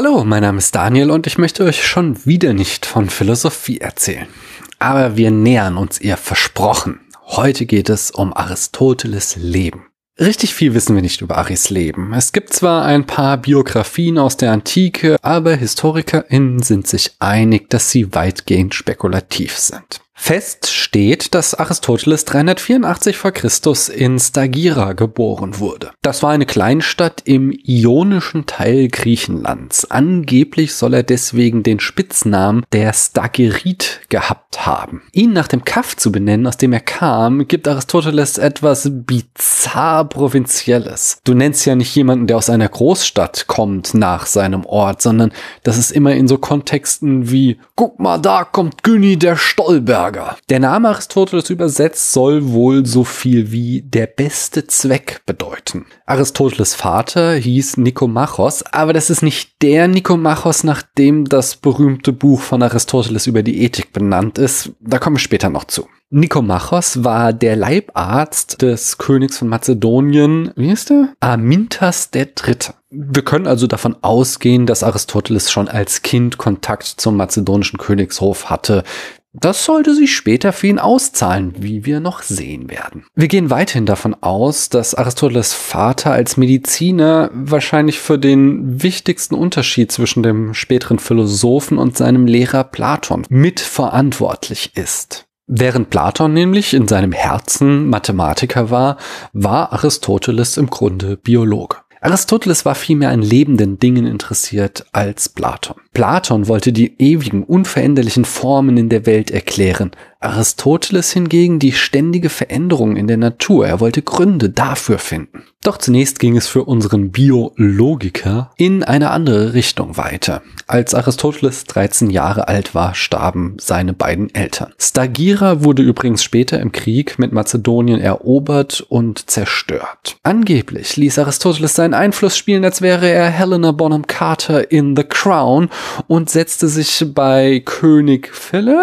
Hallo, mein Name ist Daniel und ich möchte euch schon wieder nicht von Philosophie erzählen. Aber wir nähern uns ihr versprochen. Heute geht es um Aristoteles Leben. Richtig viel wissen wir nicht über Aris Leben. Es gibt zwar ein paar Biografien aus der Antike, aber HistorikerInnen sind sich einig, dass sie weitgehend spekulativ sind. Fest steht, dass Aristoteles 384 vor Christus in Stagira geboren wurde. Das war eine Kleinstadt im ionischen Teil Griechenlands. Angeblich soll er deswegen den Spitznamen der Stagirit gehabt haben. Ihn nach dem Kaff zu benennen, aus dem er kam, gibt Aristoteles etwas bizarr provinzielles. Du nennst ja nicht jemanden, der aus einer Großstadt kommt, nach seinem Ort, sondern das ist immer in so Kontexten wie, guck mal, da kommt Günni der Stolberg Lager. Der Name Aristoteles übersetzt soll wohl so viel wie der beste Zweck bedeuten. Aristoteles Vater hieß Nikomachos, aber das ist nicht der Nikomachos, nach dem das berühmte Buch von Aristoteles über die Ethik benannt ist. Da kommen wir später noch zu. Nikomachos war der Leibarzt des Königs von Mazedonien, wie ist der? Amintas III. Wir können also davon ausgehen, dass Aristoteles schon als Kind Kontakt zum mazedonischen Königshof hatte. Das sollte sich später für ihn auszahlen, wie wir noch sehen werden. Wir gehen weiterhin davon aus, dass Aristoteles Vater als Mediziner wahrscheinlich für den wichtigsten Unterschied zwischen dem späteren Philosophen und seinem Lehrer Platon mitverantwortlich ist. Während Platon nämlich in seinem Herzen Mathematiker war, war Aristoteles im Grunde Biologe. Aristoteles war vielmehr an lebenden Dingen interessiert als Platon. Platon wollte die ewigen, unveränderlichen Formen in der Welt erklären, Aristoteles hingegen die ständige Veränderung in der Natur. Er wollte Gründe dafür finden. Doch zunächst ging es für unseren Biologiker in eine andere Richtung weiter. Als Aristoteles 13 Jahre alt war, starben seine beiden Eltern. Stagira wurde übrigens später im Krieg mit Mazedonien erobert und zerstört. Angeblich ließ Aristoteles seinen Einfluss spielen, als wäre er Helena Bonham Carter in The Crown und setzte sich bei König Philipp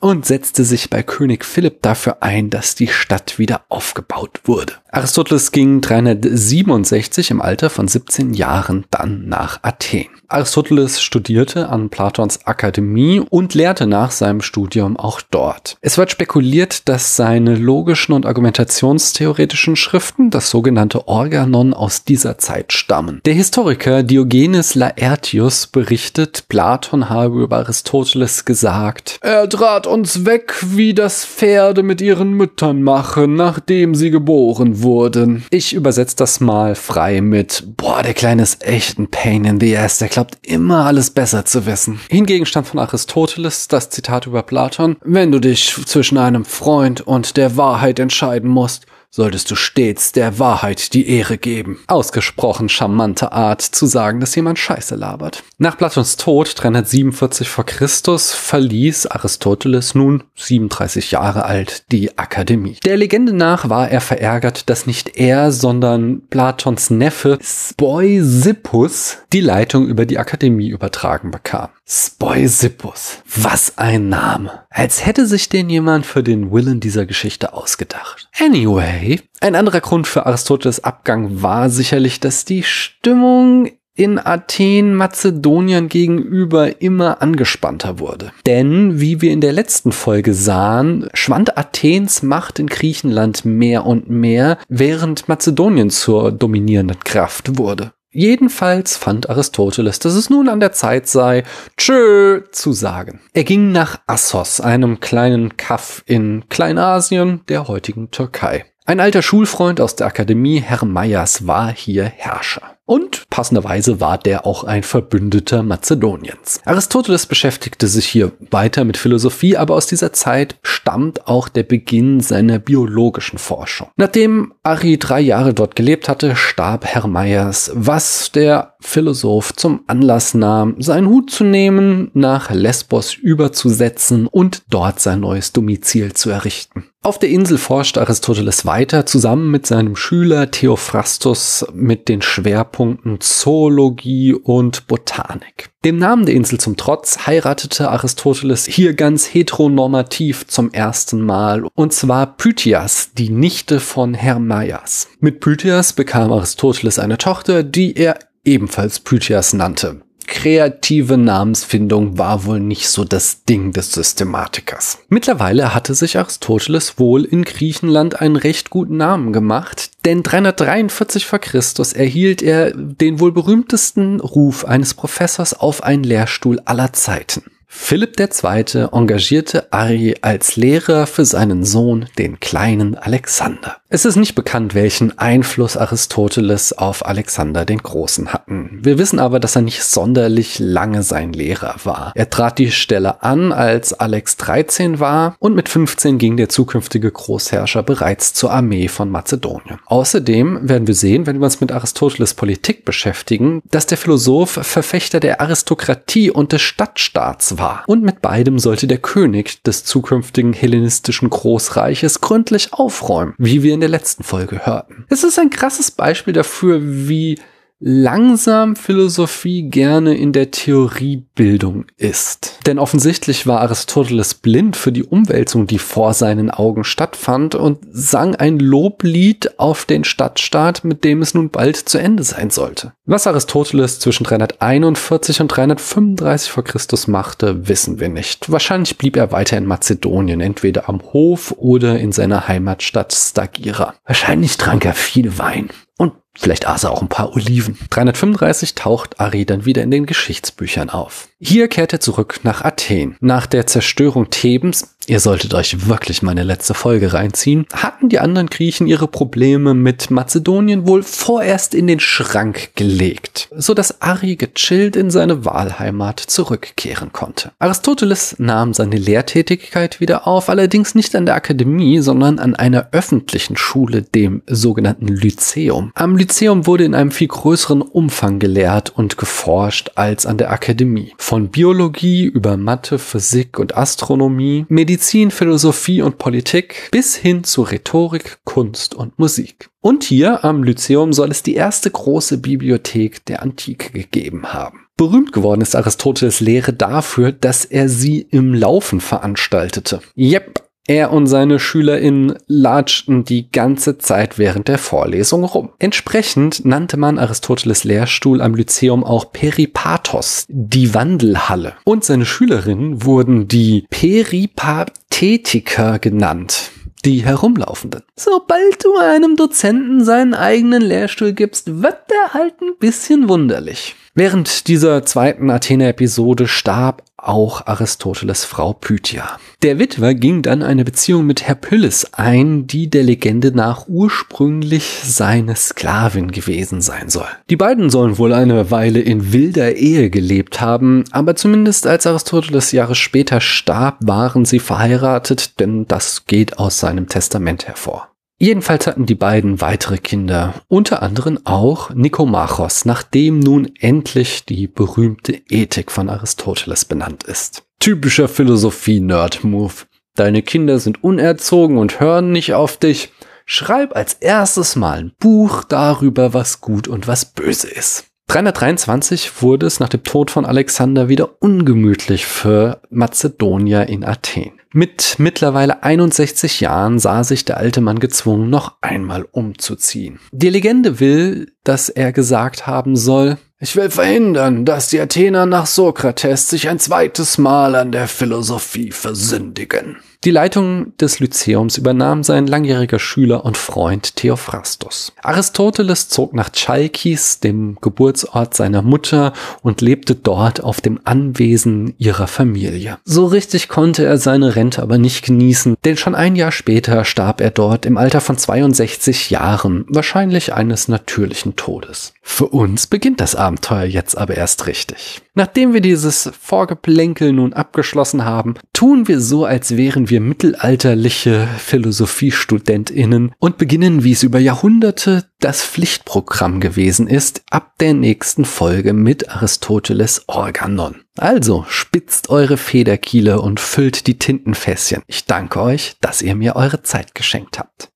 und setzte sich bei König Philipp dafür ein, dass die Stadt wieder aufgebaut wurde. Aristoteles ging 367 im Alter von 17 Jahren dann nach Athen. Aristoteles studierte an Platons Akademie und lehrte nach seinem Studium auch dort. Es wird spekuliert, dass seine logischen und argumentationstheoretischen Schriften, das sogenannte Organon, aus dieser Zeit stammen. Der Historiker Diogenes Laertius berichtet, Platon habe über Aristoteles gesagt, er trat uns weg, wie das Pferde mit ihren Müttern machen, nachdem sie geboren wurden. Ich übersetze das mal frei mit, boah, der Kleine ist echt ein Pain in the ass, der glaubt immer alles besser zu wissen. Hingegen stand von Aristoteles das Zitat über Platon, wenn du dich zwischen einem Freund und der Wahrheit entscheiden musst, solltest du stets der Wahrheit die Ehre geben. Ausgesprochen charmante Art zu sagen, dass jemand Scheiße labert. Nach Platons Tod 347 vor Christus verließ Aristoteles nun 37 Jahre alt die Akademie. Der Legende nach war er verärgert, dass nicht er, sondern Platons Neffe Spoisippus die Leitung über die Akademie übertragen bekam. Spoisippus. Was ein Name. Als hätte sich den jemand für den Willen dieser Geschichte ausgedacht. Anyway, ein anderer Grund für Aristoteles Abgang war sicherlich, dass die Stimmung in Athen Mazedonien gegenüber immer angespannter wurde. Denn, wie wir in der letzten Folge sahen, schwand Athens Macht in Griechenland mehr und mehr, während Mazedonien zur dominierenden Kraft wurde. Jedenfalls fand Aristoteles, dass es nun an der Zeit sei, tschö zu sagen. Er ging nach Assos, einem kleinen Kaff in Kleinasien, der heutigen Türkei. Ein alter Schulfreund aus der Akademie, Herr Meyers, war hier Herrscher. Und passenderweise war der auch ein Verbündeter Mazedoniens. Aristoteles beschäftigte sich hier weiter mit Philosophie, aber aus dieser Zeit stammt auch der Beginn seiner biologischen Forschung. Nachdem Ari drei Jahre dort gelebt hatte, starb Herr Meyers, was der Philosoph zum Anlass nahm, seinen Hut zu nehmen, nach Lesbos überzusetzen und dort sein neues Domizil zu errichten. Auf der Insel forscht Aristoteles weiter zusammen mit seinem Schüler Theophrastus mit den Schwerpunkten Zoologie und Botanik. Dem Namen der Insel zum Trotz heiratete Aristoteles hier ganz heteronormativ zum ersten Mal und zwar Pythias, die Nichte von Hermaias. Mit Pythias bekam Aristoteles eine Tochter, die er ebenfalls Pythias nannte. kreative Namensfindung war wohl nicht so das Ding des Systematikers. Mittlerweile hatte sich Aristoteles wohl in Griechenland einen recht guten Namen gemacht, denn 343 vor Christus erhielt er den wohl berühmtesten Ruf eines Professors auf einen Lehrstuhl aller Zeiten. Philipp II. engagierte Ari als Lehrer für seinen Sohn, den kleinen Alexander. Es ist nicht bekannt, welchen Einfluss Aristoteles auf Alexander den Großen hatten. Wir wissen aber, dass er nicht sonderlich lange sein Lehrer war. Er trat die Stelle an, als Alex 13 war und mit 15 ging der zukünftige Großherrscher bereits zur Armee von Mazedonien. Außerdem werden wir sehen, wenn wir uns mit Aristoteles Politik beschäftigen, dass der Philosoph Verfechter der Aristokratie und des Stadtstaats war. Und mit beidem sollte der König des zukünftigen hellenistischen Großreiches gründlich aufräumen, wie wir in der letzten Folge hörten. Es ist ein krasses Beispiel dafür, wie langsam Philosophie gerne in der Theoriebildung ist. Denn offensichtlich war Aristoteles blind für die Umwälzung, die vor seinen Augen stattfand und sang ein Loblied auf den Stadtstaat, mit dem es nun bald zu Ende sein sollte. Was Aristoteles zwischen 341 und 335 vor Christus machte, wissen wir nicht. Wahrscheinlich blieb er weiter in Mazedonien, entweder am Hof oder in seiner Heimatstadt Stagira. Wahrscheinlich trank er viel Wein. Und Vielleicht aß er auch ein paar Oliven. 335 taucht Ari dann wieder in den Geschichtsbüchern auf. Hier kehrt er zurück nach Athen. Nach der Zerstörung Thebens, ihr solltet euch wirklich meine letzte Folge reinziehen, hatten die anderen Griechen ihre Probleme mit Mazedonien wohl vorerst in den Schrank gelegt, so dass Ari gechillt in seine Wahlheimat zurückkehren konnte. Aristoteles nahm seine Lehrtätigkeit wieder auf, allerdings nicht an der Akademie, sondern an einer öffentlichen Schule, dem sogenannten Lyzeum. Am Lyzeum wurde in einem viel größeren Umfang gelehrt und geforscht als an der Akademie. Von Biologie über Mathe, Physik und Astronomie, Medizin, Philosophie und Politik bis hin zu Rhetorik, Kunst und Musik. Und hier am Lyzeum soll es die erste große Bibliothek der Antike gegeben haben. Berühmt geworden ist Aristoteles Lehre dafür, dass er sie im Laufen veranstaltete. Yep, er und seine SchülerInnen latschten die ganze Zeit während der Vorlesung rum. Entsprechend nannte man Aristoteles Lehrstuhl am Lyzeum auch Peripathos, die Wandelhalle. Und seine Schülerinnen wurden die Peripathetiker genannt die Herumlaufenden. Sobald du einem Dozenten seinen eigenen Lehrstuhl gibst, wird der halt ein bisschen wunderlich. Während dieser zweiten Athene-Episode starb auch Aristoteles Frau Pythia. Der Witwer ging dann eine Beziehung mit Herpyllis ein, die der Legende nach ursprünglich seine Sklavin gewesen sein soll. Die beiden sollen wohl eine Weile in wilder Ehe gelebt haben, aber zumindest als Aristoteles Jahre später starb, waren sie verheiratet, denn das geht aus seinem Testament hervor. Jedenfalls hatten die beiden weitere Kinder, unter anderem auch Nikomachos, nachdem nun endlich die berühmte Ethik von Aristoteles benannt ist. Typischer Philosophie-Nerd-Move. Deine Kinder sind unerzogen und hören nicht auf dich. Schreib als erstes mal ein Buch darüber, was gut und was böse ist. 323 wurde es nach dem Tod von Alexander wieder ungemütlich für Mazedonier in Athen. Mit mittlerweile 61 Jahren sah sich der alte Mann gezwungen, noch einmal umzuziehen. Die Legende will, dass er gesagt haben soll, ich will verhindern, dass die Athener nach Sokrates sich ein zweites Mal an der Philosophie versündigen. Die Leitung des Lyzeums übernahm sein langjähriger Schüler und Freund Theophrastus. Aristoteles zog nach Chalkis, dem Geburtsort seiner Mutter, und lebte dort auf dem Anwesen ihrer Familie. So richtig konnte er seine Rente aber nicht genießen, denn schon ein Jahr später starb er dort im Alter von 62 Jahren, wahrscheinlich eines natürlichen Todes. Für uns beginnt das Abenteuer jetzt aber erst richtig. Nachdem wir dieses Vorgeplänkel nun abgeschlossen haben, tun wir so, als wären wir mittelalterliche Philosophiestudentinnen und beginnen, wie es über Jahrhunderte das Pflichtprogramm gewesen ist, ab der nächsten Folge mit Aristoteles Organon. Also spitzt eure Federkiele und füllt die Tintenfässchen. Ich danke euch, dass ihr mir eure Zeit geschenkt habt.